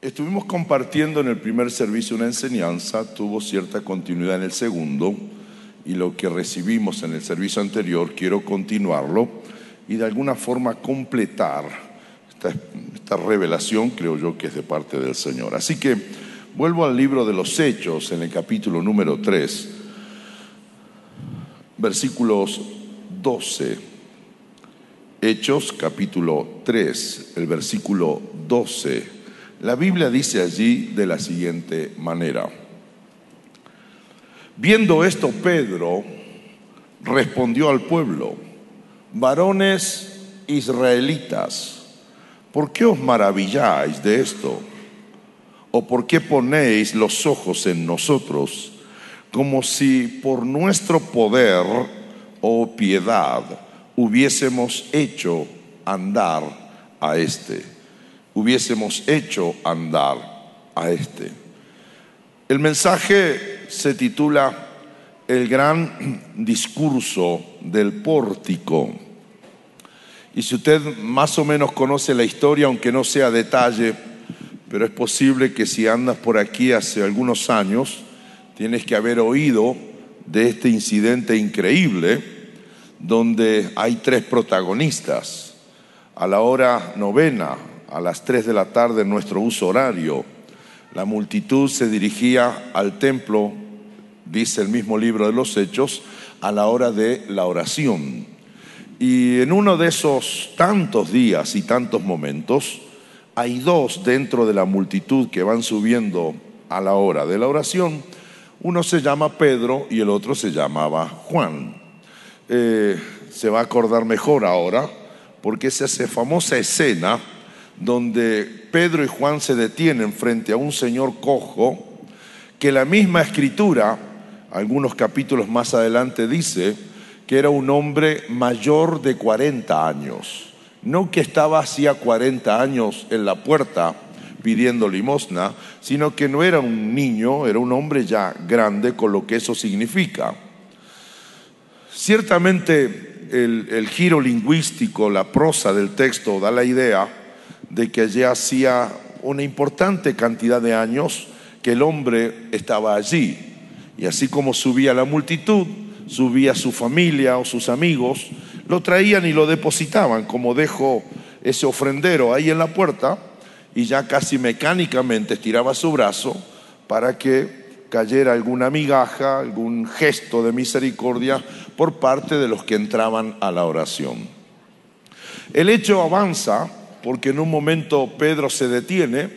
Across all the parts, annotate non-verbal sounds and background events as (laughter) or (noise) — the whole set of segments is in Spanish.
Estuvimos compartiendo en el primer servicio una enseñanza, tuvo cierta continuidad en el segundo y lo que recibimos en el servicio anterior quiero continuarlo y de alguna forma completar esta, revelación, creo yo que es de parte del Señor. Así que vuelvo al libro de los Hechos en el capítulo número 3, versículos 12. Hechos capítulo 3, el versículo 12 la Biblia dice allí de la siguiente manera. Viendo esto, Pedro respondió al pueblo, varones israelitas, ¿por qué os maravilláis de esto? ¿O por qué ponéis los ojos en nosotros como si por nuestro poder o piedad hubiésemos hecho andar a este? Hubiésemos hecho andar a este. El mensaje se titula El gran discurso del pórtico. Y si usted más o menos conoce la historia, aunque no sea detalle, pero es posible que si andas por aquí hace algunos años, tienes que haber oído de este incidente increíble donde hay tres protagonistas. A la hora novena, a las 3 de la tarde en nuestro uso horario. La multitud se dirigía al templo, dice el mismo libro de los Hechos, a la hora de la oración. Y en uno de esos tantos días y tantos momentos, hay dos dentro de la multitud que van subiendo a la hora de la oración. Uno se llama Pedro y el otro se llamaba Juan. Eh, se va a acordar mejor ahora porque es esa famosa escena donde Pedro y Juan se detienen frente a un señor cojo, que la misma escritura, algunos capítulos más adelante, dice que era un hombre mayor de 40 años, no que estaba hacía 40 años en la puerta pidiendo limosna, sino que no era un niño, era un hombre ya grande con lo que eso significa. Ciertamente el, el giro lingüístico, la prosa del texto da la idea de que ya hacía una importante cantidad de años que el hombre estaba allí. Y así como subía la multitud, subía su familia o sus amigos, lo traían y lo depositaban, como dejó ese ofrendero ahí en la puerta, y ya casi mecánicamente estiraba su brazo para que cayera alguna migaja, algún gesto de misericordia por parte de los que entraban a la oración. El hecho avanza porque en un momento Pedro se detiene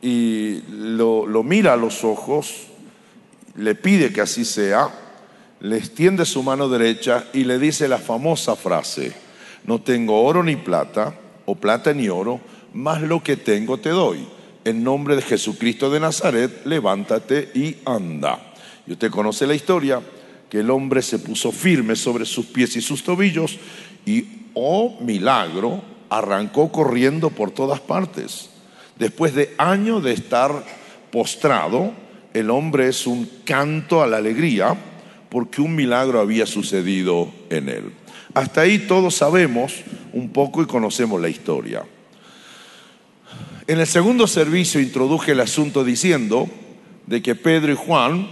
y lo, mira a los ojos, le pide que así sea, le extiende su mano derecha y le dice la famosa frase, no tengo oro ni plata, o plata ni oro, más lo que tengo te doy. En nombre de Jesucristo de Nazaret, levántate y anda. Y usted conoce la historia, que el hombre se puso firme sobre sus pies y sus tobillos y, oh milagro, arrancó corriendo por todas partes. Después de años de estar postrado, el hombre es un canto a la alegría porque un milagro había sucedido en él. Hasta ahí todos sabemos un poco y conocemos la historia. En el segundo servicio introduje el asunto diciendo de que Pedro y Juan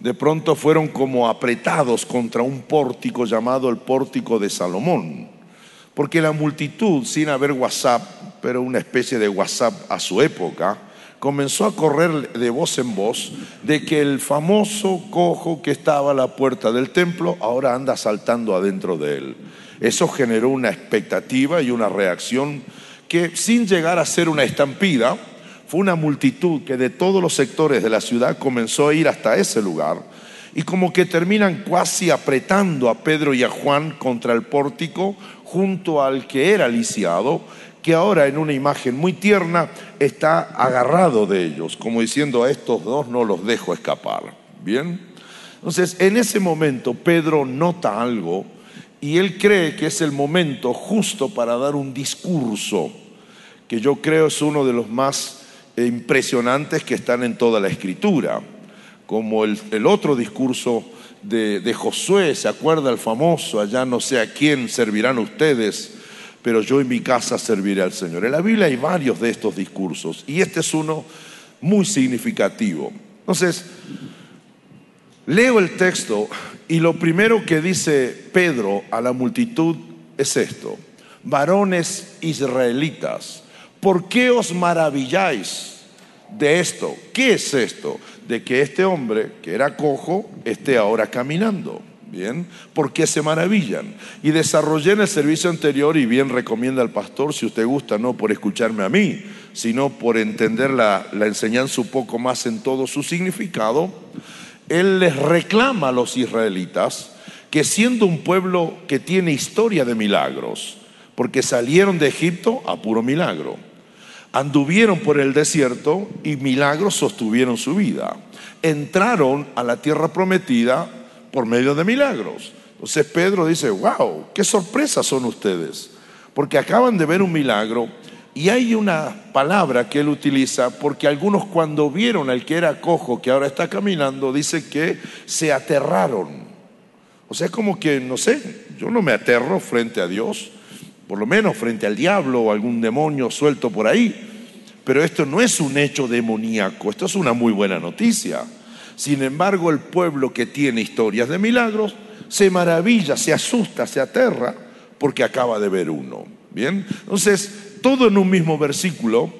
de pronto fueron como apretados contra un pórtico llamado el pórtico de Salomón. Porque la multitud, sin haber WhatsApp, pero una especie de WhatsApp a su época, comenzó a correr de voz en voz de que el famoso cojo que estaba a la puerta del templo ahora anda saltando adentro de él. Eso generó una expectativa y una reacción que sin llegar a ser una estampida, fue una multitud que de todos los sectores de la ciudad comenzó a ir hasta ese lugar y como que terminan casi apretando a Pedro y a Juan contra el pórtico junto al que era lisiado, que ahora en una imagen muy tierna está agarrado de ellos, como diciendo a estos dos no los dejo escapar. Bien. Entonces, en ese momento Pedro nota algo y él cree que es el momento justo para dar un discurso que yo creo es uno de los más impresionantes que están en toda la escritura, como el, otro discurso de, Josué, ¿se acuerda el famoso? Allá no sé a quién servirán ustedes, pero yo en mi casa serviré al Señor. En la Biblia hay varios de estos discursos y este es uno muy significativo. Entonces, leo el texto y lo primero que dice Pedro a la multitud es esto, varones israelitas, ¿por qué os maravilláis de esto? ¿Qué es esto? De que este hombre, que era cojo, esté ahora caminando. Bien, ¿por qué se maravillan? Y desarrollé en el servicio anterior, y bien recomienda al pastor, si usted gusta, no por escucharme a mí, sino por entender la, la enseñanza un poco más en todo su significado, él les reclama a los israelitas que siendo un pueblo que tiene historia de milagros, porque salieron de Egipto a puro milagro, anduvieron por el desierto y milagros sostuvieron su vida, entraron a la tierra prometida por medio de milagros. Entonces Pedro dice, wow, qué sorpresas son ustedes, porque acaban de ver un milagro y hay una palabra que él utiliza, porque algunos cuando vieron al que era cojo, que ahora está caminando, dice que se aterraron. O sea, es como que, no sé, yo no me aterro frente a Dios, por lo menos frente al diablo o algún demonio suelto por ahí. Pero esto no es un hecho demoníaco, esto es una muy buena noticia. Sin embargo, el pueblo que tiene historias de milagros se maravilla, se asusta, se aterra porque acaba de ver uno. Bien, entonces, todo en un mismo versículo,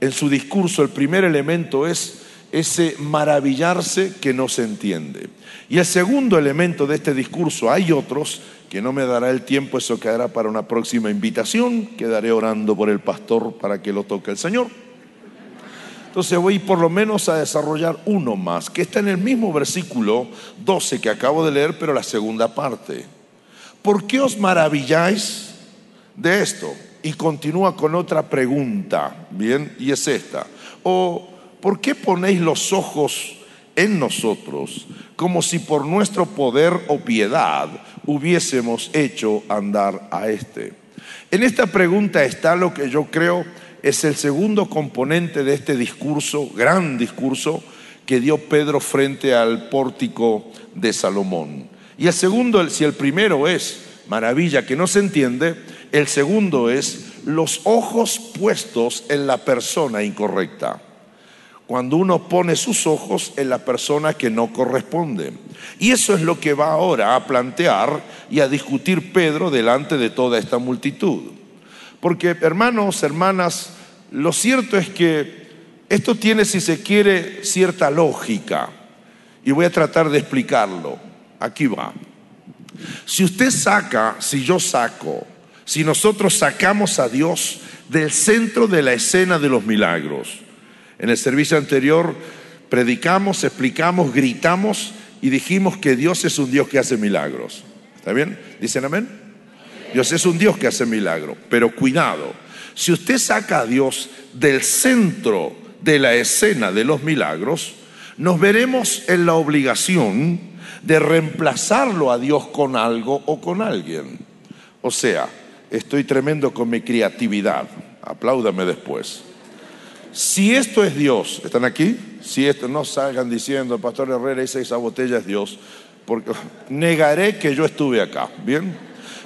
en su discurso, el primer elemento es ese maravillarse que no se entiende. Y el segundo elemento de este discurso, hay otros que no me dará el tiempo, eso quedará para una próxima invitación, quedaré orando por el pastor para que lo toque el Señor. Entonces voy por lo menos a desarrollar uno más, que está en el mismo versículo 12 que acabo de leer, pero la segunda parte. ¿Por qué os maravilláis de esto? Y continúa con otra pregunta, ¿bien? Y es esta. ¿O por qué ponéis los ojos en nosotros como si por nuestro poder o piedad hubiésemos hecho andar a este? En esta pregunta está lo que yo creo es el segundo componente de este discurso, gran discurso, que dio Pedro frente al pórtico de Salomón. Y el segundo, si el primero es maravilla que no se entiende, el segundo es los ojos puestos en la persona incorrecta. Cuando uno pone sus ojos en la persona que no corresponde. Y eso es lo que va ahora a plantear y a discutir Pedro delante de toda esta multitud. Porque hermanos, hermanas, lo cierto es que esto tiene, si se quiere, cierta lógica. Y voy a tratar de explicarlo. Aquí va. Si usted saca, si yo saco, si nosotros sacamos a Dios del centro de la escena de los milagros. En el servicio anterior predicamos, explicamos, gritamos y dijimos que Dios es un Dios que hace milagros. ¿Está bien? ¿Dicen amén? Dios es un Dios que hace milagros, pero cuidado si usted saca a Dios del centro de la escena de los milagros, nos veremos en la obligación de reemplazarlo a Dios con algo o con alguien. O sea, estoy tremendo con mi creatividad. Apláudame después. Si esto es Dios, ¿están aquí? Si esto no salgan diciendo, Pastor Herrera dice esa botella es Dios, porque (laughs) negaré que yo estuve acá, ¿bien?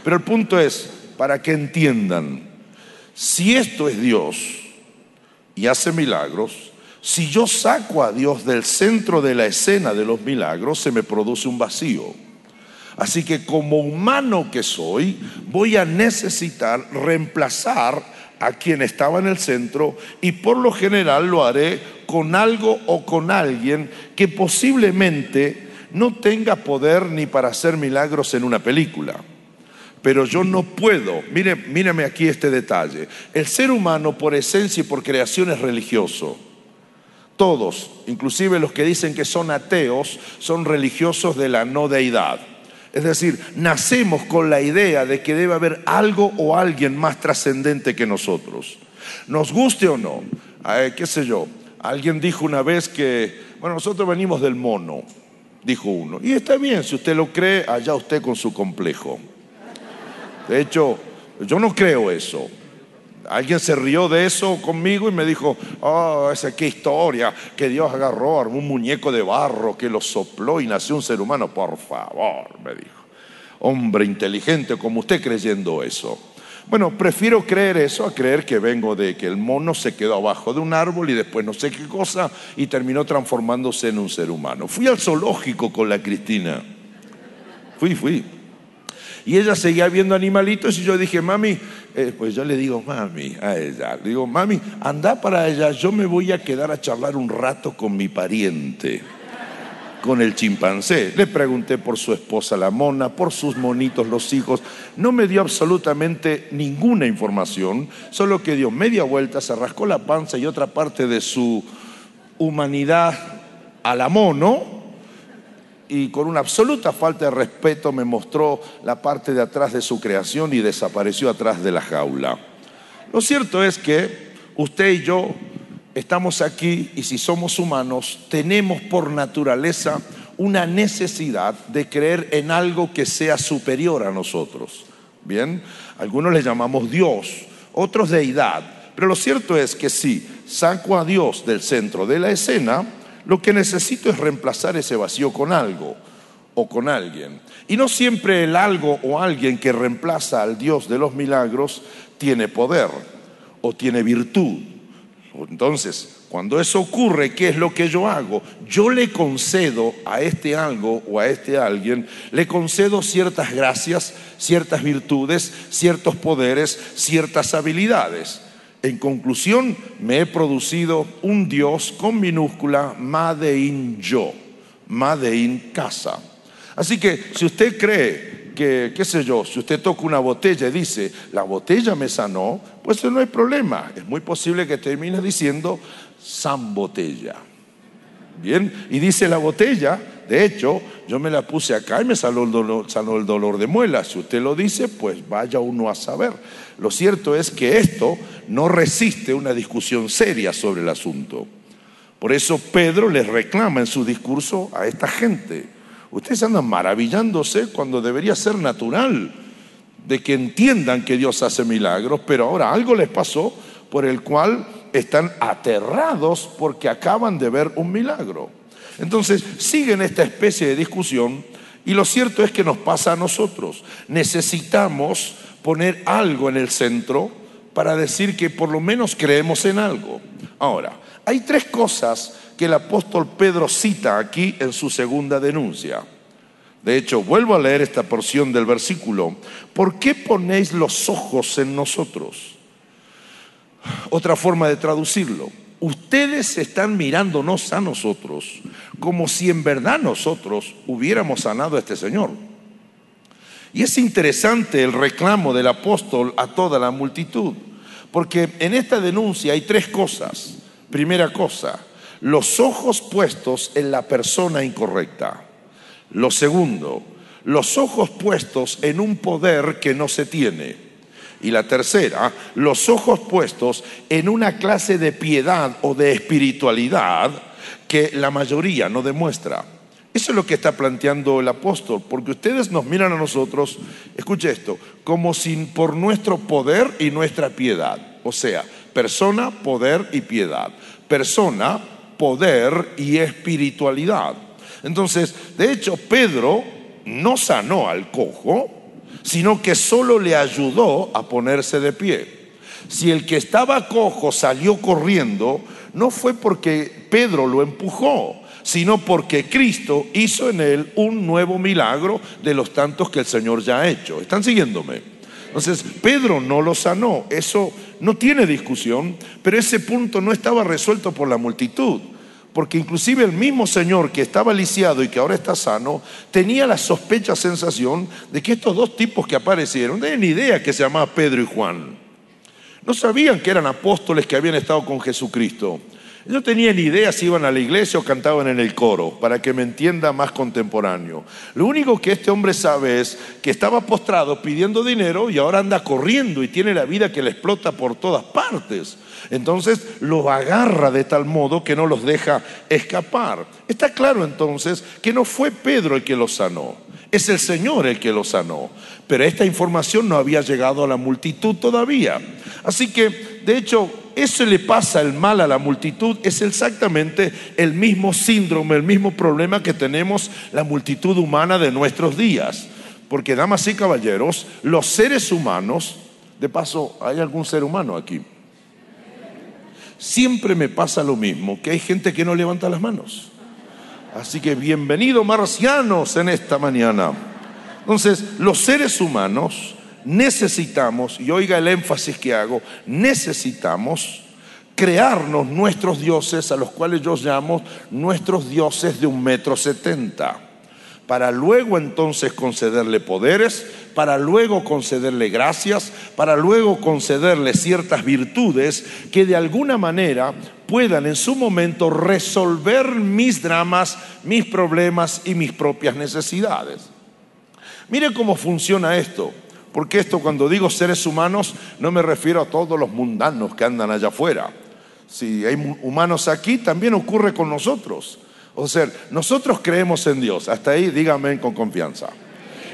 Pero el punto es, para que entiendan, si esto es Dios y hace milagros, si yo saco a Dios del centro de la escena de los milagros, se me produce un vacío. Así que como humano que soy, voy a necesitar reemplazar a quien estaba en el centro y por lo general lo haré con algo o con alguien que posiblemente no tenga poder ni para hacer milagros en una película. Pero yo no puedo, mire, aquí este detalle. El ser humano por esencia y por creación es religioso. Todos, inclusive los que dicen que son ateos, son religiosos de la no deidad. Es decir, nacemos con la idea de que debe haber algo o alguien más trascendente que nosotros. Nos guste o no, eh, qué sé yo, alguien dijo una vez que, bueno, nosotros venimos del mono, dijo uno. Y está bien, si usted lo cree, allá usted con su complejo. De hecho, yo no creo eso. Alguien se rió de eso conmigo y me dijo, oh, esa qué historia, que Dios agarró un muñeco de barro que lo sopló y nació un ser humano. Por favor, me dijo. Hombre inteligente como usted creyendo eso. Bueno, prefiero creer eso a creer que vengo de que el mono se quedó abajo de un árbol y después no sé qué cosa y terminó transformándose en un ser humano. Fui al zoológico con la Cristina. Fui, fui. Y ella seguía viendo animalitos y yo dije, mami, eh, pues yo le digo, mami, a ella, le digo, mami, anda para allá, yo me voy a quedar a charlar un rato con mi pariente con el chimpancé. Le pregunté por su esposa la mona, por sus monitos los hijos. No me dio absolutamente ninguna información, solo que dio media vuelta, se rascó la panza y otra parte de su humanidad a la mono y con una absoluta falta de respeto me mostró la parte de atrás de su creación y desapareció atrás de la jaula. Lo cierto es que usted y yo estamos aquí y si somos humanos, tenemos por naturaleza una necesidad de creer en algo que sea superior a nosotros. Bien, algunos le llamamos Dios, otros deidad, pero lo cierto es que si saco a Dios del centro de la escena, lo que necesito es reemplazar ese vacío con algo o con alguien. Y no siempre el algo o alguien que reemplaza al Dios de los milagros tiene poder o tiene virtud entonces, cuando eso ocurre, ¿qué es lo que yo hago? Yo le concedo a este algo o a este alguien, le concedo ciertas gracias, ciertas virtudes, ciertos poderes, ciertas habilidades. En conclusión, me he producido un Dios con minúscula, Madein yo, Madein casa. Así que si usted cree que, qué sé yo, si usted toca una botella y dice, la botella me sanó, pues no hay problema. Es muy posible que termine diciendo, san botella. Bien, y dice la botella, de hecho, yo me la puse acá y me sanó el dolor, el dolor de muela. Si usted lo dice, pues vaya uno a saber. Lo cierto es que esto no resiste una discusión seria sobre el asunto. Por eso Pedro les reclama en su discurso a esta gente Ustedes andan maravillándose cuando debería ser natural de que entiendan que Dios hace milagros, pero ahora algo les pasó por el cual están aterrados porque acaban de ver un milagro. Entonces siguen esta especie de discusión y lo cierto es que nos pasa a nosotros. Necesitamos poner algo en el centro para decir que por lo menos creemos en algo. Ahora, hay tres cosas que el apóstol Pedro cita aquí en su segunda denuncia. De hecho, vuelvo a leer esta porción del versículo. ¿Por qué ponéis los ojos en nosotros? Otra forma de traducirlo. Ustedes están mirándonos a nosotros como si en verdad nosotros hubiéramos sanado a este Señor. Y es interesante el reclamo del apóstol a toda la multitud, porque en esta denuncia hay tres cosas. Primera cosa, los ojos puestos en la persona incorrecta. Lo segundo, los ojos puestos en un poder que no se tiene. Y la tercera, los ojos puestos en una clase de piedad o de espiritualidad que la mayoría no demuestra. Eso es lo que está planteando el apóstol, porque ustedes nos miran a nosotros, escuche esto, como sin por nuestro poder y nuestra piedad. O sea, persona, poder y piedad. Persona, poder y espiritualidad. Entonces, de hecho, Pedro no sanó al cojo, sino que solo le ayudó a ponerse de pie. Si el que estaba cojo salió corriendo, no fue porque Pedro lo empujó, sino porque Cristo hizo en él un nuevo milagro de los tantos que el Señor ya ha hecho. ¿Están siguiéndome? Entonces, Pedro no lo sanó, eso no tiene discusión, pero ese punto no estaba resuelto por la multitud. Porque inclusive el mismo Señor que estaba lisiado y que ahora está sano, tenía la sospecha sensación de que estos dos tipos que aparecieron, no tenían idea que se llamaba Pedro y Juan. No sabían que eran apóstoles que habían estado con Jesucristo. No tenían idea si iban a la iglesia o cantaban en el coro, para que me entienda más contemporáneo. Lo único que este hombre sabe es que estaba postrado pidiendo dinero y ahora anda corriendo y tiene la vida que le explota por todas partes. Entonces lo agarra de tal modo que no los deja escapar. Está claro entonces que no fue Pedro el que los sanó, es el Señor el que los sanó. Pero esta información no había llegado a la multitud todavía. Así que, de hecho, eso le pasa el mal a la multitud, es exactamente el mismo síndrome, el mismo problema que tenemos la multitud humana de nuestros días. Porque, damas y caballeros, los seres humanos De paso, ¿hay algún ser humano aquí? Siempre me pasa lo mismo, que hay gente que no levanta las manos. Así que bienvenido marcianos en esta mañana. Entonces, los seres humanos necesitamos, y oiga el énfasis que hago, necesitamos crearnos nuestros dioses, a los cuales yo llamo nuestros dioses de un metro setenta, para luego entonces concederle poderes, para luego concederle gracias, para luego concederle ciertas virtudes que de alguna manera puedan en su momento resolver mis dramas, mis problemas y mis propias necesidades. Mire cómo funciona esto. Porque esto cuando digo seres humanos no me refiero a todos los mundanos que andan allá afuera si hay humanos aquí, también ocurre con nosotros. O sea, nosotros creemos en Dios, hasta ahí dígame con confianza.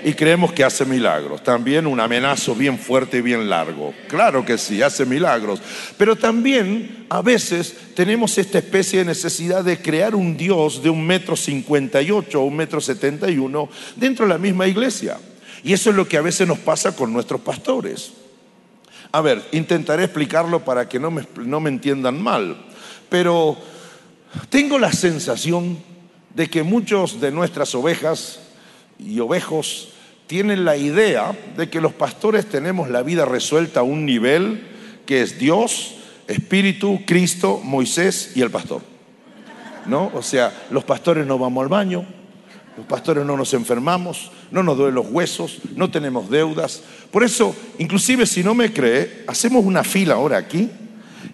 Y creemos que hace milagros. También un amenazo bien fuerte y bien largo. Claro que sí, hace milagros. Pero también a veces tenemos esta especie de necesidad de crear un Dios de un metro cincuenta y ocho o un metro setenta y uno dentro de la misma iglesia. Y eso es lo que a veces nos pasa con nuestros pastores. A ver, intentaré explicarlo para que no me, no me entiendan mal, pero tengo la sensación de que muchos de nuestras ovejas y ovejos tienen la idea de que los pastores tenemos la vida resuelta a un nivel que es Dios, Espíritu, Cristo, Moisés y el pastor. ¿No? O sea, los pastores no vamos al baño, los pastores no nos enfermamos, no nos duelen los huesos, no tenemos deudas. Por eso, inclusive si no me cree, hacemos una fila ahora aquí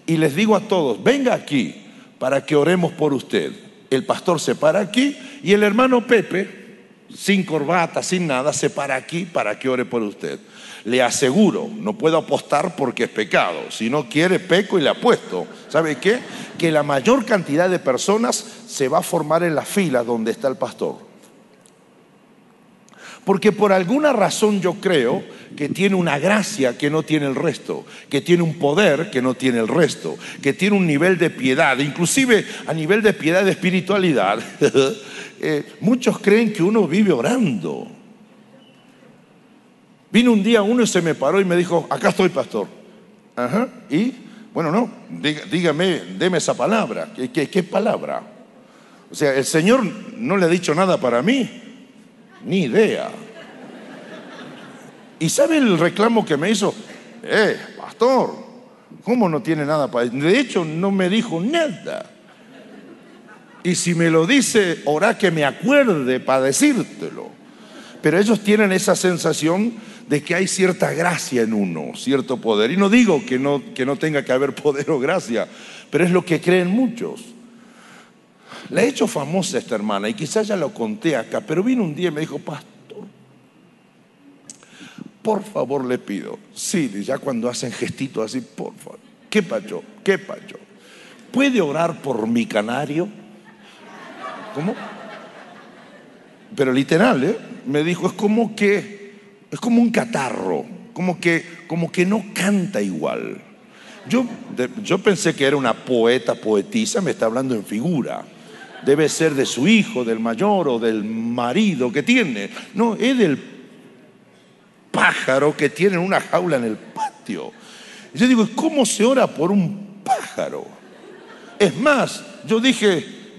y les digo a todos, venga aquí para que oremos por usted. El pastor se para aquí y el hermano Pepe, sin corbata, sin nada, se para aquí para que ore por usted. Le aseguro, no puedo apostar porque es pecado. Si no quiere, peco y le apuesto. ¿Sabe qué? Que la mayor cantidad de personas se va a formar en la fila donde está el pastor. Porque por alguna razón yo creo que tiene una gracia que no tiene el resto, que tiene un poder que no tiene el resto, que tiene un nivel de piedad, inclusive a nivel de piedad de espiritualidad. (laughs) Eh, muchos creen que uno vive orando. Vino un día uno y se me paró y me dijo, acá estoy pastor. Ajá, y bueno, no, dígame, deme esa palabra. ¿Qué, qué palabra? O sea, el Señor no le ha dicho nada para mí. Ni idea. ¿Y sabe el reclamo que me hizo? Eh, pastor, ¿cómo no tiene nada para De hecho, no me dijo nada. Y si me lo dice, orá que me acuerde para decírtelo. Pero ellos tienen esa sensación de que hay cierta gracia en uno, cierto poder. Y no digo que no, que no tenga que haber poder o gracia, pero es lo que creen muchos. La he hecho famosa esta hermana y quizás ya lo conté acá, pero vino un día y me dijo, pastor, por favor le pido, sí, ya cuando hacen gestitos así, por favor, ¿qué pacho? ¿Qué pacho? ¿Puede orar por mi canario? ¿Cómo? Pero literal, ¿eh? Me dijo, es como que, es como un catarro, como que, como que no canta igual. Yo, yo pensé que era una poeta, poetisa, me está hablando en figura debe ser de su hijo, del mayor o del marido que tiene. No, es del pájaro que tiene una jaula en el patio. Yo digo, ¿cómo se ora por un pájaro? Es más, yo dije,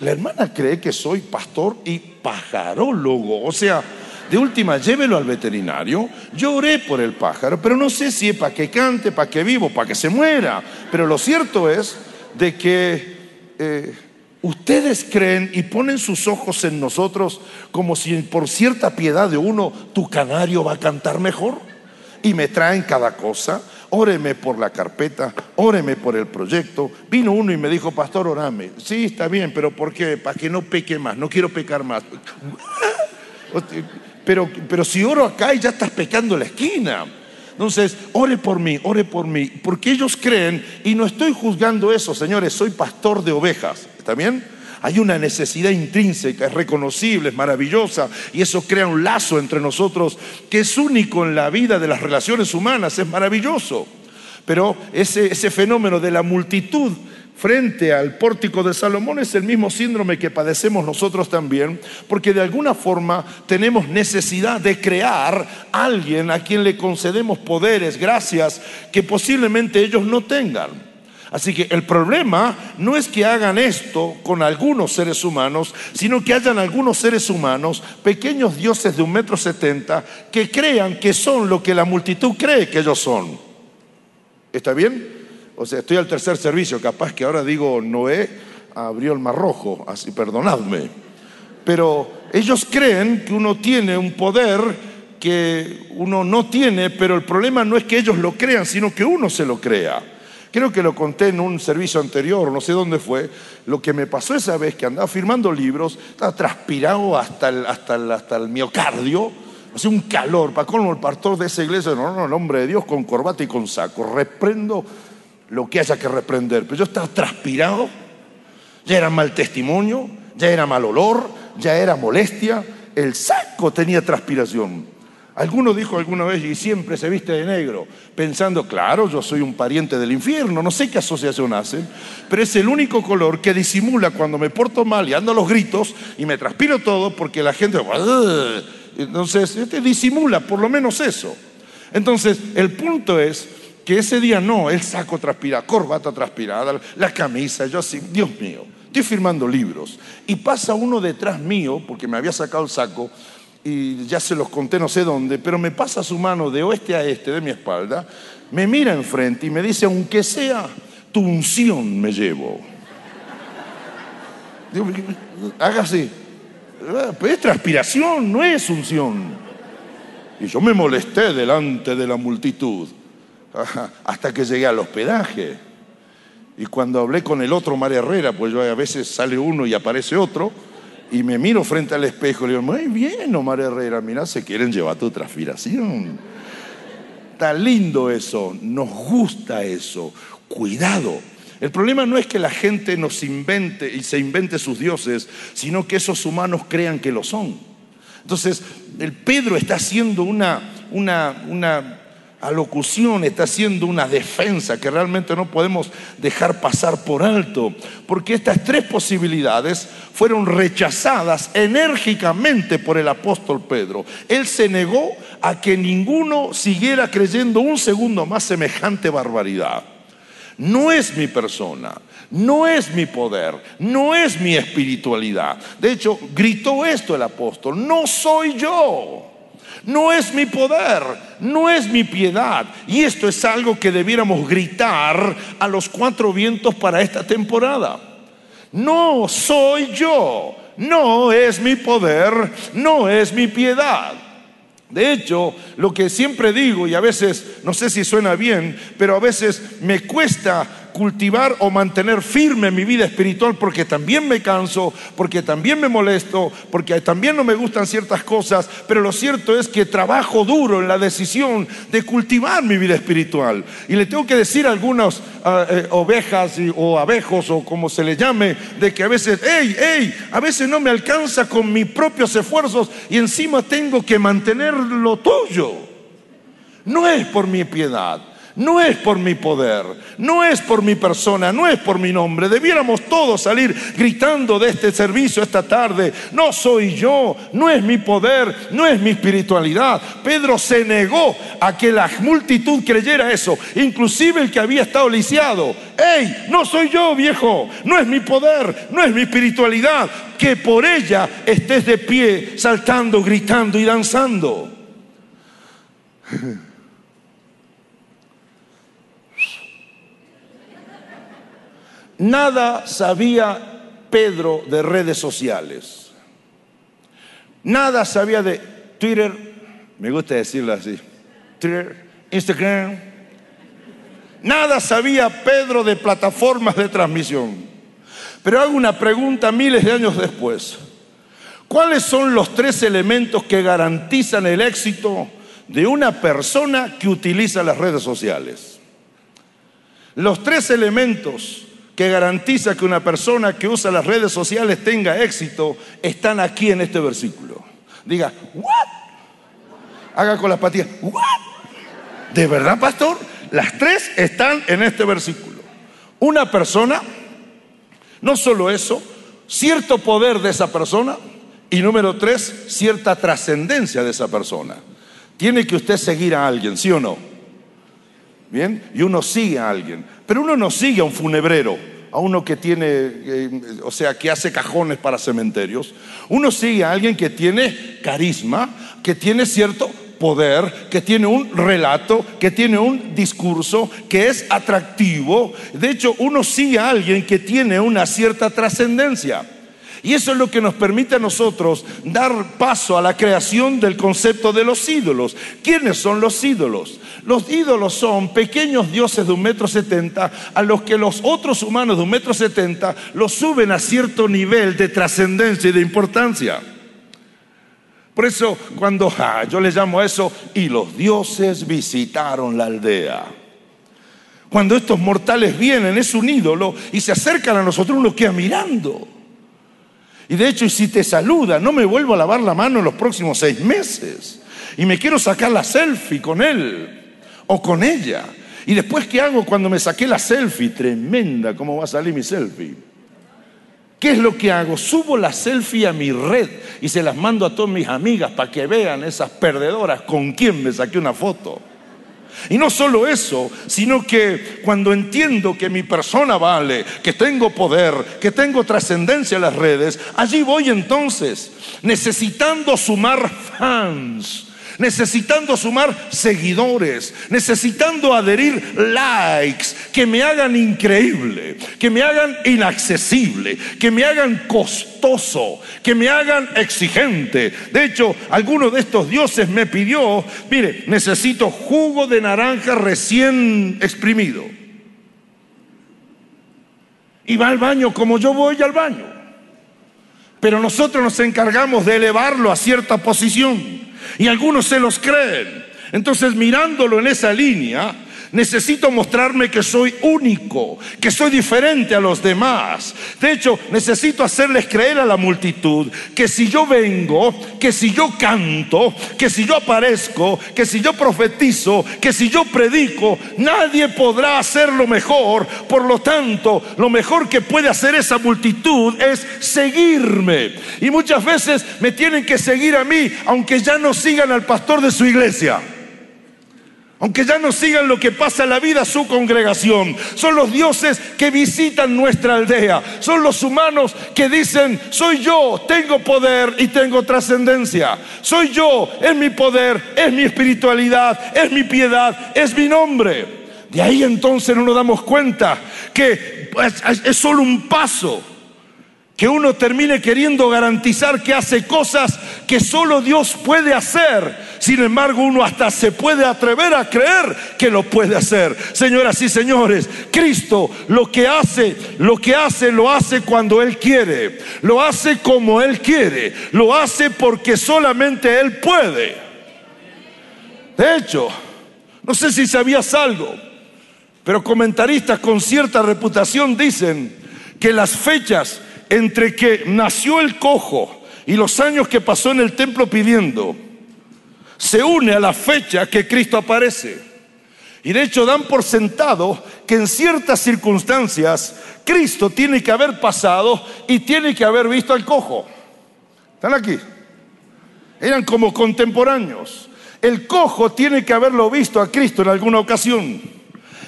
la hermana cree que soy pastor y pajarólogo. O sea, de última, llévelo al veterinario. Yo oré por el pájaro, pero no sé si es para que cante, para que vivo, para que se muera. Pero lo cierto es de que eh, Ustedes creen y ponen sus ojos en nosotros como si por cierta piedad de uno tu canario va a cantar mejor. Y me traen cada cosa. Óreme por la carpeta, óreme por el proyecto. Vino uno y me dijo, pastor, orame. Sí, está bien, pero ¿por qué? Para que no peque más, no quiero pecar más. (laughs) Pero, pero si oro acá y ya estás pecando en la esquina. Entonces, ore por mí, ore por mí, porque ellos creen, y no estoy juzgando eso, señores, soy pastor de ovejas, ¿está bien? Hay una necesidad intrínseca, es reconocible, es maravillosa, y eso crea un lazo entre nosotros que es único en la vida de las relaciones humanas, es maravilloso. Pero ese, ese fenómeno de la multitud frente al pórtico de Salomón es el mismo síndrome que padecemos nosotros también, porque de alguna forma tenemos necesidad de crear a alguien a quien le concedemos poderes, gracias, que posiblemente ellos no tengan. Así que el problema no es que hagan esto con algunos seres humanos, sino que hayan algunos seres humanos, pequeños dioses de un metro setenta, que crean que son lo que la multitud cree que ellos son. ¿Está bien? O sea, estoy al tercer servicio, capaz que ahora digo Noé abrió el mar rojo, así perdonadme. Pero ellos creen que uno tiene un poder que uno no tiene, pero el problema no es que ellos lo crean, sino que uno se lo crea. Creo que lo conté en un servicio anterior, no sé dónde fue, lo que me pasó esa vez que andaba firmando libros, estaba transpirado hasta el, hasta el, hasta el miocardio, hacía un calor, para colmo el pastor de esa iglesia, no, no, el hombre de Dios con corbata y con saco, reprendo lo que haya que reprender. Pero yo estaba transpirado, ya era mal testimonio, ya era mal olor, ya era molestia, el saco tenía transpiración. Alguno dijo alguna vez, y siempre se viste de negro, pensando, claro, yo soy un pariente del infierno, no sé qué asociación hacen, pero es el único color que disimula cuando me porto mal y ando a los gritos y me transpiro todo porque la gente... Entonces, este disimula por lo menos eso. Entonces, el punto es que ese día no, el saco transpirado, corbata transpirada, la camisa, yo así, Dios mío, estoy firmando libros. Y pasa uno detrás mío, porque me había sacado el saco, y ya se los conté no sé dónde, pero me pasa su mano de oeste a este de mi espalda, me mira enfrente y me dice, aunque sea tu unción me llevo. Digo, haga así. Pues es transpiración, no es unción. Y yo me molesté delante de la multitud hasta que llegué al hospedaje. Y cuando hablé con el otro María Herrera, pues yo a veces sale uno y aparece otro, y me miro frente al espejo y le digo, muy bien, Omar Herrera, mira, se quieren llevar tu transpiración. Está lindo eso, nos gusta eso, cuidado. El problema no es que la gente nos invente y se invente sus dioses, sino que esos humanos crean que lo son. Entonces, el Pedro está haciendo una, una, una alocución está haciendo una defensa que realmente no podemos dejar pasar por alto, porque estas tres posibilidades fueron rechazadas enérgicamente por el apóstol Pedro. Él se negó a que ninguno siguiera creyendo un segundo más semejante barbaridad. No es mi persona, no es mi poder, no es mi espiritualidad. De hecho, gritó esto el apóstol, no soy yo. No es mi poder, no es mi piedad. Y esto es algo que debiéramos gritar a los cuatro vientos para esta temporada. No soy yo, no es mi poder, no es mi piedad. De hecho, lo que siempre digo, y a veces no sé si suena bien, pero a veces me cuesta cultivar o mantener firme mi vida espiritual porque también me canso, porque también me molesto, porque también no me gustan ciertas cosas, pero lo cierto es que trabajo duro en la decisión de cultivar mi vida espiritual. Y le tengo que decir a algunas ah, eh, ovejas o abejos o como se le llame, de que a veces, hey, hey, a veces no me alcanza con mis propios esfuerzos y encima tengo que mantener lo tuyo. No es por mi piedad, no es por mi poder, no es por mi persona, no es por mi nombre. Debiéramos todos salir gritando de este servicio esta tarde. No soy yo, no es mi poder, no es mi espiritualidad. Pedro se negó a que la multitud creyera eso, inclusive el que había estado lisiado. ¡Ey! No soy yo, viejo, no es mi poder, no es mi espiritualidad. Que por ella estés de pie, saltando, gritando y danzando. (laughs) Nada sabía Pedro de redes sociales. Nada sabía de Twitter, me gusta decirlo así, Twitter, Instagram. Nada sabía Pedro de plataformas de transmisión. Pero hago una pregunta miles de años después. ¿Cuáles son los tres elementos que garantizan el éxito de una persona que utiliza las redes sociales? Los tres elementos que garantiza que una persona que usa las redes sociales tenga éxito están aquí en este versículo. Diga, ¿what? Haga con las patillas, ¿what? ¿De verdad, pastor? Las tres están en este versículo. Una persona No solo eso, cierto poder de esa persona y número tres, cierta trascendencia de esa persona. Tiene que usted seguir a alguien, ¿sí o no? Bien, y uno sigue a alguien, pero uno no sigue a un funebrero, a uno que tiene, eh, o sea, que hace cajones para cementerios. Uno sigue a alguien que tiene carisma, que tiene cierto poder, que tiene un relato, que tiene un discurso, que es atractivo. De hecho, uno sigue a alguien que tiene una cierta trascendencia. Y eso es lo que nos permite a nosotros dar paso a la creación del concepto de los ídolos. ¿Quiénes son los ídolos? Los ídolos son pequeños dioses de un metro setenta a los que los otros humanos de un metro setenta los suben a cierto nivel de trascendencia y de importancia. Por eso cuando yo le llamo a eso, y los dioses visitaron la aldea. Cuando estos mortales vienen, es un ídolo, y se acercan a nosotros, uno queda mirando. Y de hecho, si te saluda, no me vuelvo a lavar la mano en los próximos seis meses. Y me quiero sacar la selfie con él o con ella. Y después, ¿qué hago cuando me saqué la selfie? Tremenda, ¿cómo va a salir mi selfie? ¿Qué es lo que hago? Subo la selfie a mi red y se las mando a todas mis amigas para que vean esas perdedoras con quién me saqué una foto. Y no solo eso, sino que cuando entiendo que mi persona vale, que tengo poder, que tengo trascendencia en las redes, allí voy entonces necesitando sumar fans necesitando sumar seguidores, necesitando adherir likes que me hagan increíble, que me hagan inaccesible, que me hagan costoso, que me hagan exigente. De hecho, alguno de estos dioses me pidió, mire, necesito jugo de naranja recién exprimido. Y va al baño como yo voy al baño. Pero nosotros nos encargamos de elevarlo a cierta posición. Y algunos se los creen. Entonces, mirándolo en esa línea, Necesito mostrarme que soy único, que soy diferente a los demás. De hecho, necesito hacerles creer a la multitud que si yo vengo, que si yo canto, que si yo aparezco, que si yo profetizo, que si yo predico, nadie podrá hacerlo mejor. Por lo tanto, lo mejor que puede hacer esa multitud es seguirme. Y muchas veces me tienen que seguir a mí, aunque ya no sigan al pastor de su iglesia aunque ya no sigan lo que pasa en la vida su congregación. Son los dioses que visitan nuestra aldea. Son los humanos que dicen, soy yo, tengo poder y tengo trascendencia. Soy yo, es mi poder, es mi espiritualidad, es mi piedad, es mi nombre. De ahí entonces no nos damos cuenta que es solo un paso que uno termine queriendo garantizar que hace cosas que solo Dios puede hacer. Sin embargo, uno hasta se puede atrever a creer que lo puede hacer. Señoras y señores, Cristo lo que hace, lo que hace, lo hace cuando Él quiere. Lo hace como Él quiere. Lo hace porque solamente Él puede. De hecho, no sé si sabías algo, pero comentaristas con cierta reputación dicen que las fechas entre que nació el cojo y los años que pasó en el templo pidiendo, se une a la fecha que Cristo aparece. Y de hecho dan por sentado que en ciertas circunstancias Cristo tiene que haber pasado y tiene que haber visto al cojo. ¿Están aquí? Eran como contemporáneos. El cojo tiene que haberlo visto a Cristo en alguna ocasión.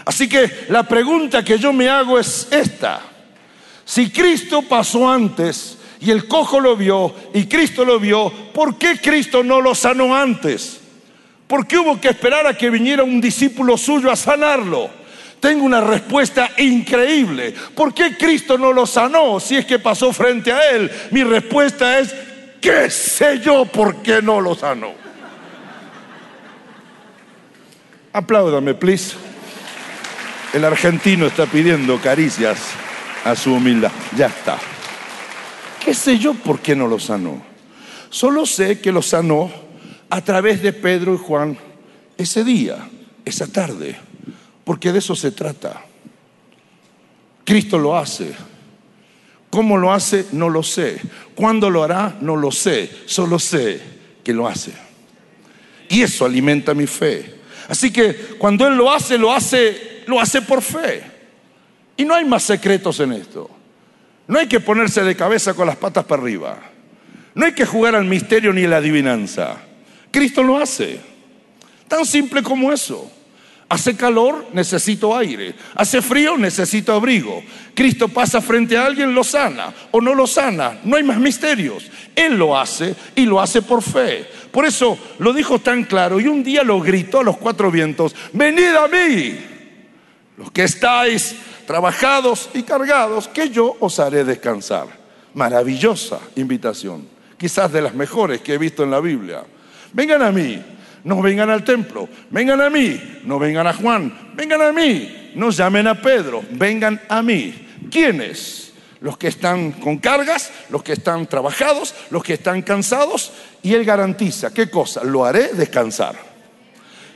Así que la pregunta que yo me hago es esta. Si Cristo pasó antes y el cojo lo vio y Cristo lo vio, ¿por qué Cristo no lo sanó antes? ¿Por qué hubo que esperar a que viniera un discípulo suyo a sanarlo? Tengo una respuesta increíble. ¿Por qué Cristo no lo sanó si es que pasó frente a él? Mi respuesta es, ¿qué sé yo por qué no lo sanó? Apláudame, please. El argentino está pidiendo caricias a su humildad. Ya está. ¿Qué sé yo por qué no lo sanó? Solo sé que lo sanó a través de Pedro y Juan ese día, esa tarde, porque de eso se trata. Cristo lo hace. ¿Cómo lo hace? No lo sé. ¿Cuándo lo hará? No lo sé. Solo sé que lo hace. Y eso alimenta mi fe. Así que cuando Él lo hace, lo hace, lo hace por fe. Y no hay más secretos en esto. No hay que ponerse de cabeza con las patas para arriba. No hay que jugar al misterio ni a la adivinanza. Cristo lo hace. Tan simple como eso. Hace calor, necesito aire. Hace frío, necesito abrigo. Cristo pasa frente a alguien, lo sana o no lo sana. No hay más misterios. Él lo hace y lo hace por fe. Por eso lo dijo tan claro y un día lo gritó a los cuatro vientos, venid a mí, los que estáis trabajados y cargados, que yo os haré descansar. Maravillosa invitación, quizás de las mejores que he visto en la Biblia. Vengan a mí, no vengan al templo, vengan a mí, no vengan a Juan, vengan a mí, no llamen a Pedro, vengan a mí. ¿Quiénes? Los que están con cargas, los que están trabajados, los que están cansados, y Él garantiza, ¿qué cosa? Lo haré descansar.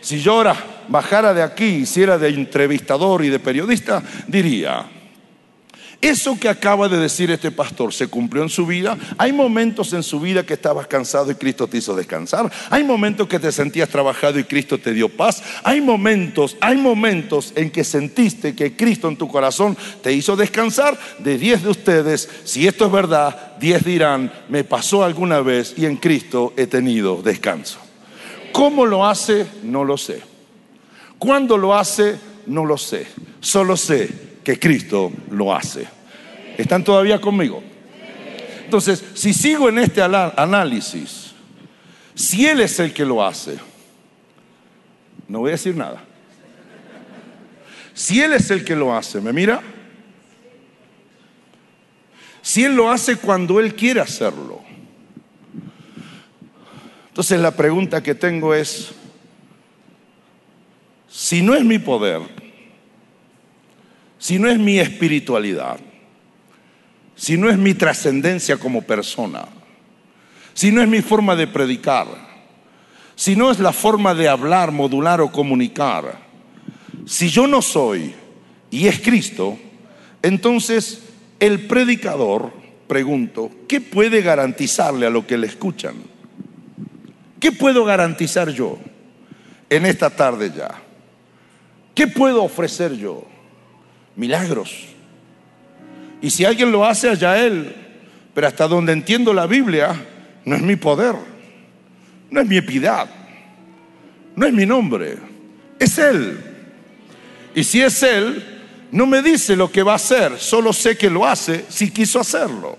Si yo ahora bajara de aquí, hiciera de entrevistador y de periodista, diría, eso que acaba de decir este pastor se cumplió en su vida. Hay momentos en su vida que estabas cansado y Cristo te hizo descansar. Hay momentos que te sentías trabajado y Cristo te dio paz. Hay momentos, hay momentos en que sentiste que Cristo en tu corazón te hizo descansar. De diez de ustedes, si esto es verdad, diez dirán, me pasó alguna vez y en Cristo he tenido descanso. ¿Cómo lo hace? No lo sé. ¿Cuándo lo hace? No lo sé. Solo sé que Cristo lo hace. ¿Están todavía conmigo? Entonces, si sigo en este análisis, si Él es el que lo hace, no voy a decir nada. Si Él es el que lo hace, ¿me mira? Si Él lo hace cuando Él quiere hacerlo. Entonces la pregunta que tengo es, si no es mi poder, si no es mi espiritualidad, si no es mi trascendencia como persona, si no es mi forma de predicar, si no es la forma de hablar, modular o comunicar, si yo no soy y es Cristo, entonces el predicador, pregunto, ¿qué puede garantizarle a lo que le escuchan? ¿Qué puedo garantizar yo en esta tarde ya? ¿Qué puedo ofrecer yo? milagros. Y si alguien lo hace, allá él. Pero hasta donde entiendo la Biblia, no es mi poder, no es mi piedad, no es mi nombre, es Él. Y si es Él, no me dice lo que va a hacer, solo sé que lo hace si quiso hacerlo.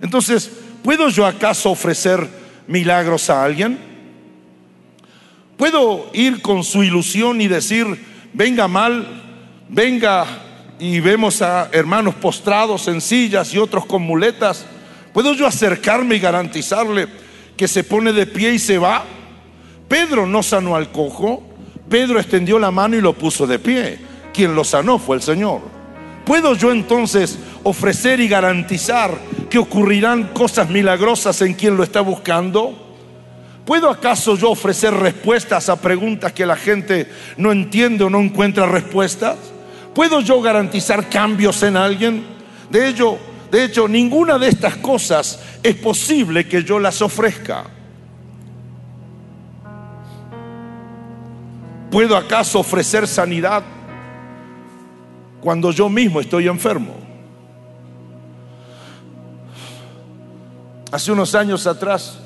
Entonces, ¿puedo yo acaso ofrecer milagros a alguien? ¿Puedo ir con su ilusión y decir, venga mal, venga y vemos a hermanos postrados en sillas y otros con muletas, ¿puedo yo acercarme y garantizarle que se pone de pie y se va? Pedro no sanó al cojo, Pedro extendió la mano y lo puso de pie. Quien lo sanó fue el Señor. ¿Puedo yo entonces ofrecer y garantizar ocurrirán cosas milagrosas en quien lo está buscando? ¿Puedo acaso yo ofrecer respuestas a preguntas que la gente no entiende o no encuentra respuestas? ¿Puedo yo garantizar cambios en alguien? De hecho, de hecho, ninguna de estas cosas es posible que yo las ofrezca. ¿Puedo acaso ofrecer sanidad cuando yo mismo estoy enfermo? Hace unos años atrás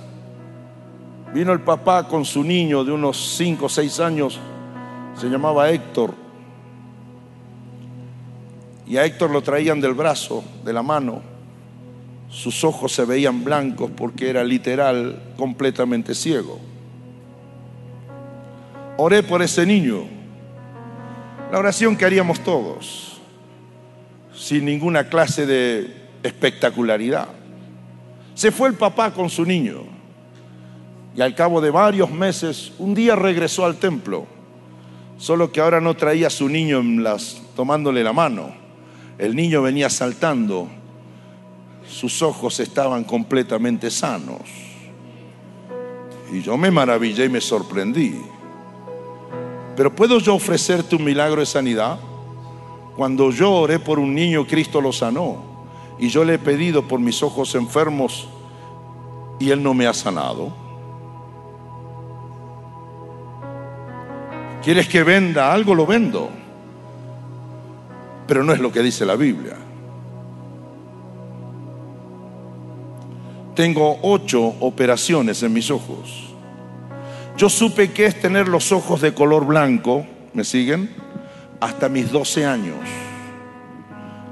vino el papá con su niño de unos 5 o 6 años, se llamaba Héctor y a Héctor lo traían del brazo, de la mano. Sus ojos se veían blancos porque era literal completamente ciego. Oré por ese niño. La oración que haríamos todos, sin ninguna clase de espectacularidad. Se fue el papá con su niño y al cabo de varios meses, un día regresó al templo, solo que ahora no traía a su niño en las, tomándole la mano el niño venía saltando, sus ojos estaban completamente sanos. Y yo me maravillé y me sorprendí. Pero ¿puedo yo ofrecerte un milagro de sanidad? Cuando yo oré por un niño, Cristo lo sanó. Y yo le he pedido por mis ojos enfermos y Él no me ha sanado. ¿Quieres que venda algo? Lo vendo pero no es lo que dice la Biblia. tengo ocho operaciones en mis ojos. Yo supe que es tener los ojos de color blanco, ¿me siguen? Hasta mis 12 años.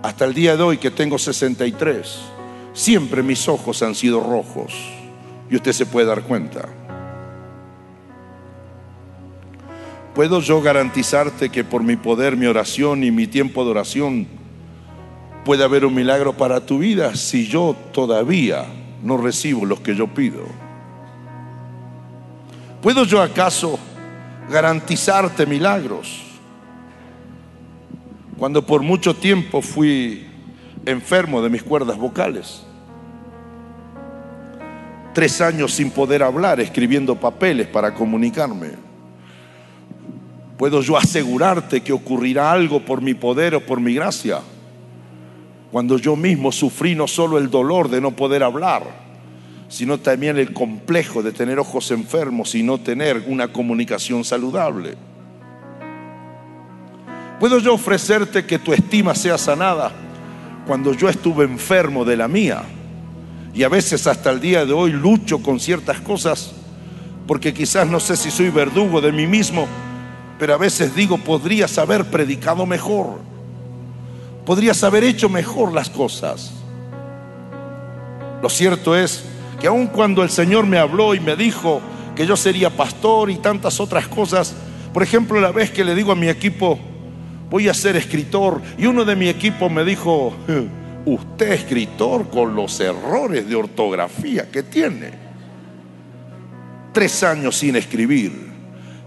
Hasta el día de hoy que tengo 63. Siempre mis ojos han sido rojos. Y usted se puede dar cuenta. ¿Puedo yo garantizarte que por mi poder, mi oración y mi tiempo de oración puede haber un milagro para tu vida si yo todavía no recibo los que yo pido? ¿Puedo yo acaso garantizarte milagros? Cuando por mucho tiempo fui enfermo de mis cuerdas vocales. Tres años sin poder hablar, escribiendo papeles para comunicarme. ¿Puedo yo asegurarte que ocurrirá algo por mi poder o por mi gracia? Cuando yo mismo sufrí no solo el dolor de no poder hablar, sino también el complejo de tener ojos enfermos y no tener una comunicación saludable. ¿Puedo yo ofrecerte que tu estima sea sanada cuando yo estuve enfermo de la mía? Y a veces hasta el día de hoy lucho con ciertas cosas porque quizás no sé si soy verdugo de mí mismo, pero a veces digo, podrías haber predicado mejor, podrías haber hecho mejor las cosas. Lo cierto es que aun cuando el Señor me habló y me dijo que yo sería pastor y tantas otras cosas, por ejemplo, la vez que le digo a mi equipo, voy a ser escritor, y uno de mi equipo me dijo, usted escritor con los errores de ortografía que tiene. Tres años sin escribir.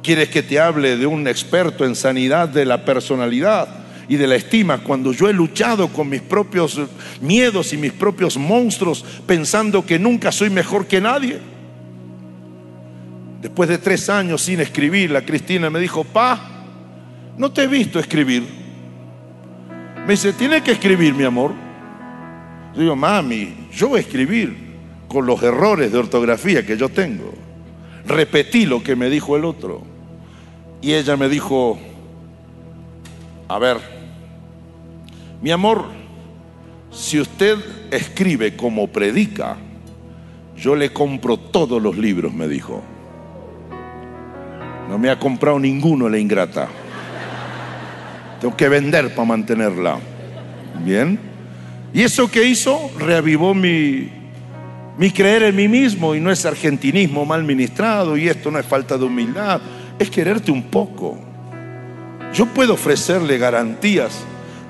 ¿Quieres que te hable de un experto en sanidad de la personalidad? y de la estima, cuando yo he luchado con mis propios miedos y mis propios monstruos pensando que nunca soy mejor que nadie. Después de tres años sin escribir, la Cristina me dijo, pa, no te he visto escribir. Me dice, tiene que escribir, mi amor. Yo digo, mami, yo escribir con los errores de ortografía que yo tengo. Repetí lo que me dijo el otro. Y ella me dijo, a ver, mi amor, si usted escribe como predica, yo le compro todos los libros, me dijo. No me ha comprado ninguno la ingrata. Tengo que vender para mantenerla. Bien. Y eso que hizo reavivó mi, mi creer en mí mismo y no es argentinismo mal ministrado y esto no es falta de humildad, es quererte un poco. Yo puedo ofrecerle garantías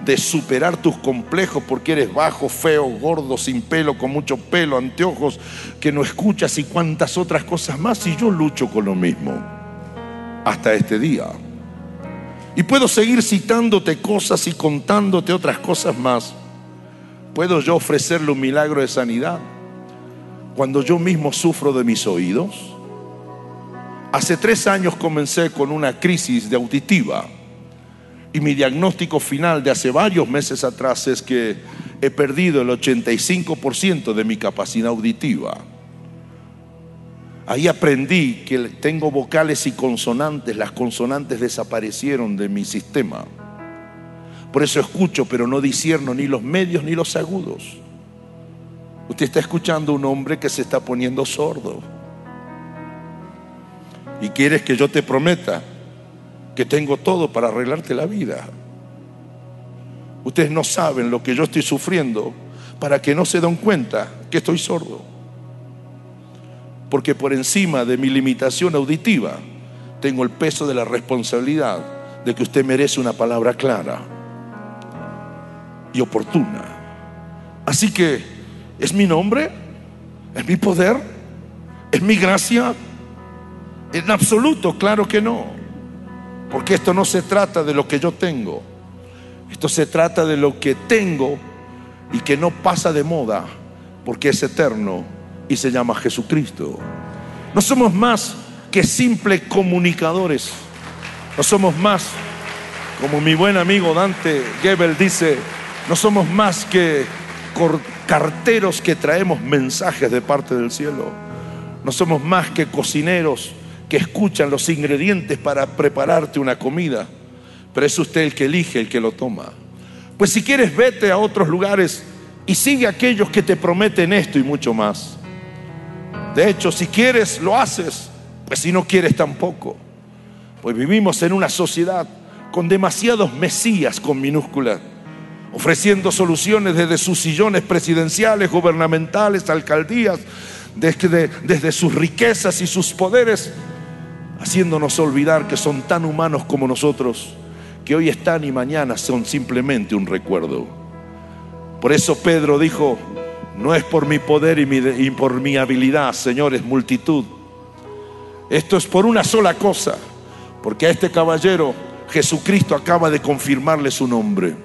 de superar tus complejos porque eres bajo, feo, gordo, sin pelo, con mucho pelo, anteojos, que no escuchas y cuantas otras cosas más. Y yo lucho con lo mismo hasta este día. Y puedo seguir citándote cosas y contándote otras cosas más. ¿Puedo yo ofrecerle un milagro de sanidad cuando yo mismo sufro de mis oídos? Hace tres años comencé con una crisis de auditiva y mi diagnóstico final de hace varios meses atrás es que he perdido el 85% de mi capacidad auditiva. Ahí aprendí que tengo vocales y consonantes, las consonantes desaparecieron de mi sistema. Por eso escucho, pero no disierno ni los medios ni los agudos. Usted está escuchando a un hombre que se está poniendo sordo. Y quieres que yo te prometa que tengo todo para arreglarte la vida. Ustedes no saben lo que yo estoy sufriendo para que no se den cuenta que estoy sordo. Porque por encima de mi limitación auditiva tengo el peso de la responsabilidad de que usted merece una palabra clara y oportuna. Así que, ¿es mi nombre? ¿Es mi poder? ¿Es mi gracia? En absoluto, claro que no. Porque esto no se trata de lo que yo tengo. Esto se trata de lo que tengo y que no pasa de moda porque es eterno y se llama Jesucristo. No somos más que simples comunicadores. No somos más, como mi buen amigo Dante Gebel dice, no somos más que carteros que traemos mensajes de parte del cielo. No somos más que cocineros que escuchan los ingredientes para prepararte una comida, pero es usted el que elige, el que lo toma. Pues si quieres, vete a otros lugares y sigue a aquellos que te prometen esto y mucho más. De hecho, si quieres, lo haces, pues si no quieres tampoco. Pues vivimos en una sociedad con demasiados mesías con minúscula, ofreciendo soluciones desde sus sillones presidenciales, gubernamentales, alcaldías, desde, desde sus riquezas y sus poderes, haciéndonos olvidar que son tan humanos como nosotros, que hoy están y mañana son simplemente un recuerdo. Por eso Pedro dijo, no es por mi poder y, por mi habilidad, señores, multitud. Esto es por una sola cosa, porque a este caballero Jesucristo acaba de confirmarle su nombre.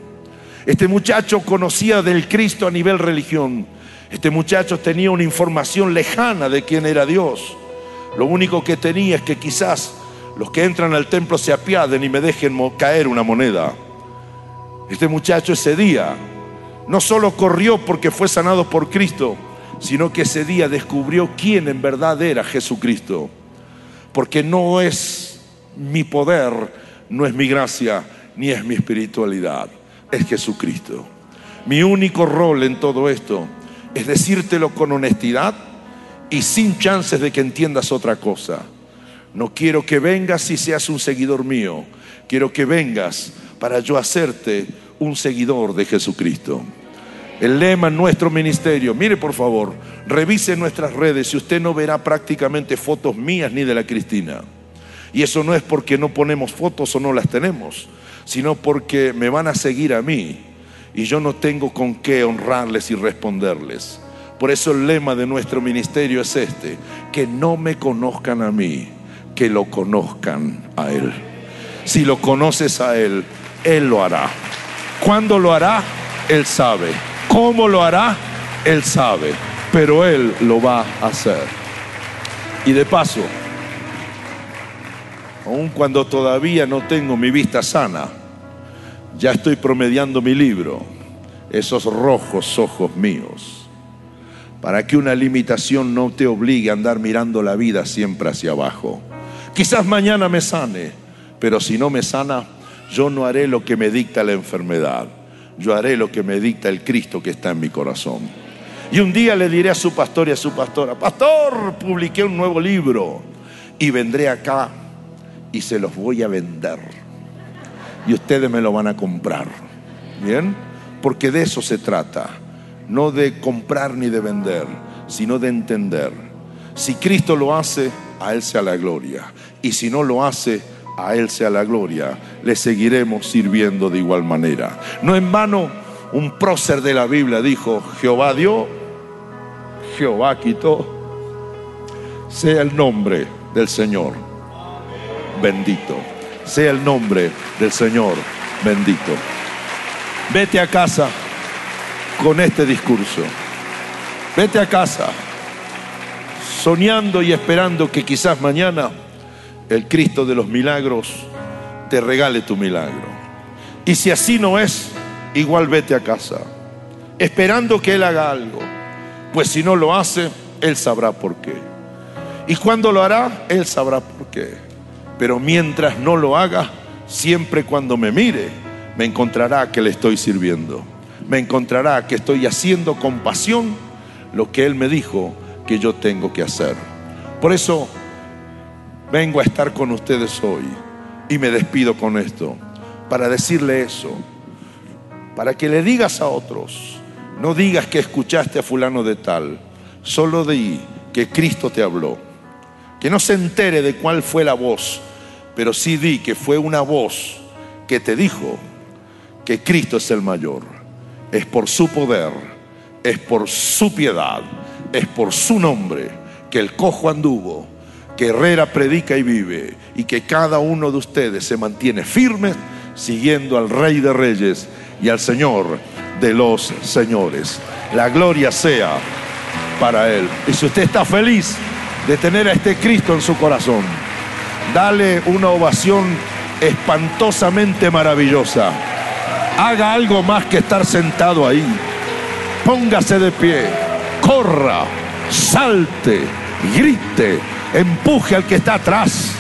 Este muchacho conocía del Cristo a nivel religión. Este muchacho tenía una información lejana de quién era Dios. Lo único que tenía es que quizás los que entran al templo se apiaden y me dejen caer una moneda. Este muchacho ese día no solo corrió porque fue sanado por Cristo, sino que ese día descubrió quién en verdad era Jesucristo. Porque no es mi poder, no es mi gracia, ni es mi espiritualidad, es Jesucristo. Mi único rol en todo esto es decírtelo con honestidad y sin chances de que entiendas otra cosa. No quiero que vengas y seas un seguidor mío, quiero que vengas para yo hacerte un seguidor de Jesucristo. El lema en nuestro ministerio, mire por favor, revise nuestras redes y usted no verá prácticamente fotos mías ni de la Cristina. Y eso no es porque no ponemos fotos o no las tenemos, sino porque me van a seguir a mí y yo no tengo con qué honrarles y responderles. Por eso el lema de nuestro ministerio es este, que no me conozcan a mí, que lo conozcan a Él. Si lo conoces a Él, Él lo hará. ¿Cuándo lo hará? Él sabe. ¿Cómo lo hará? Él sabe. Pero Él lo va a hacer. Y de paso, aun cuando todavía no tengo mi vista sana, ya estoy promediando mi libro, esos rojos ojos míos, para que una limitación no te obligue a andar mirando la vida siempre hacia abajo. Quizás mañana me sane, pero si no me sana, yo no haré lo que me dicta la enfermedad, yo haré lo que me dicta el Cristo que está en mi corazón. Y un día le diré a su pastor y a su pastora, pastor, publiqué un nuevo libro y vendré acá y se los voy a vender. Y ustedes me lo van a comprar. ¿Bien? Porque de eso se trata. No de comprar ni de vender, sino de entender. Si Cristo lo hace, a Él sea la gloria. Y si no lo hace, a Él sea la gloria. Le seguiremos sirviendo de igual manera. No en vano, un prócer de la Biblia dijo, Jehová dio, Jehová quitó. Sea el nombre del Señor bendito. Sea el nombre del Señor bendito. Vete a casa con este discurso. Vete a casa soñando y esperando que quizás mañana el Cristo de los milagros te regale tu milagro. Y si así no es, igual vete a casa, esperando que Él haga algo. Pues si no lo hace, Él sabrá por qué. Y cuando lo hará, Él sabrá por qué. Pero mientras no lo haga, siempre cuando me mire, me encontrará que le estoy sirviendo. Me encontrará que estoy haciendo con pasión lo que Él me dijo que yo tengo que hacer. Por eso vengo a estar con ustedes hoy y me despido con esto, para decirle eso, para que le digas a otros, no digas que escuchaste a fulano de tal, solo di que Cristo te habló que no se entere de cuál fue la voz, pero sí di que fue una voz que te dijo que Cristo es el mayor. Es por su poder, es por su piedad, es por su nombre que el cojo anduvo, que Herrera predica y vive y que cada uno de ustedes se mantiene firme siguiendo al Rey de Reyes y al Señor de los señores. La gloria sea para Él. Y si usted está feliz, de tener a este Cristo en su corazón. Dale una ovación espantosamente maravillosa. Haga algo más que estar sentado ahí. Póngase de pie, corra, salte, grite, empuje al que está atrás,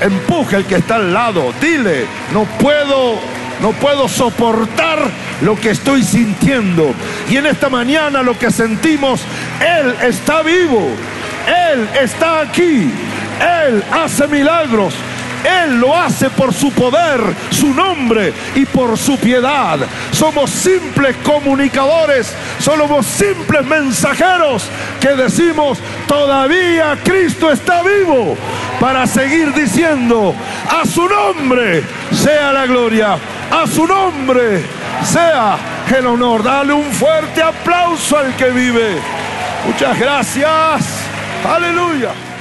empuje al que está al lado. Dile, no puedo, no puedo soportar lo que estoy sintiendo. Y en esta mañana lo que sentimos, Él está vivo Él está aquí. Él hace milagros. Él lo hace por su poder, su nombre y por su piedad. Somos simples comunicadores, somos simples mensajeros que decimos, todavía Cristo está vivo para seguir diciendo, a su nombre sea la gloria, a su nombre sea el honor. Dale un fuerte aplauso al que vive. Muchas gracias. Aleluya.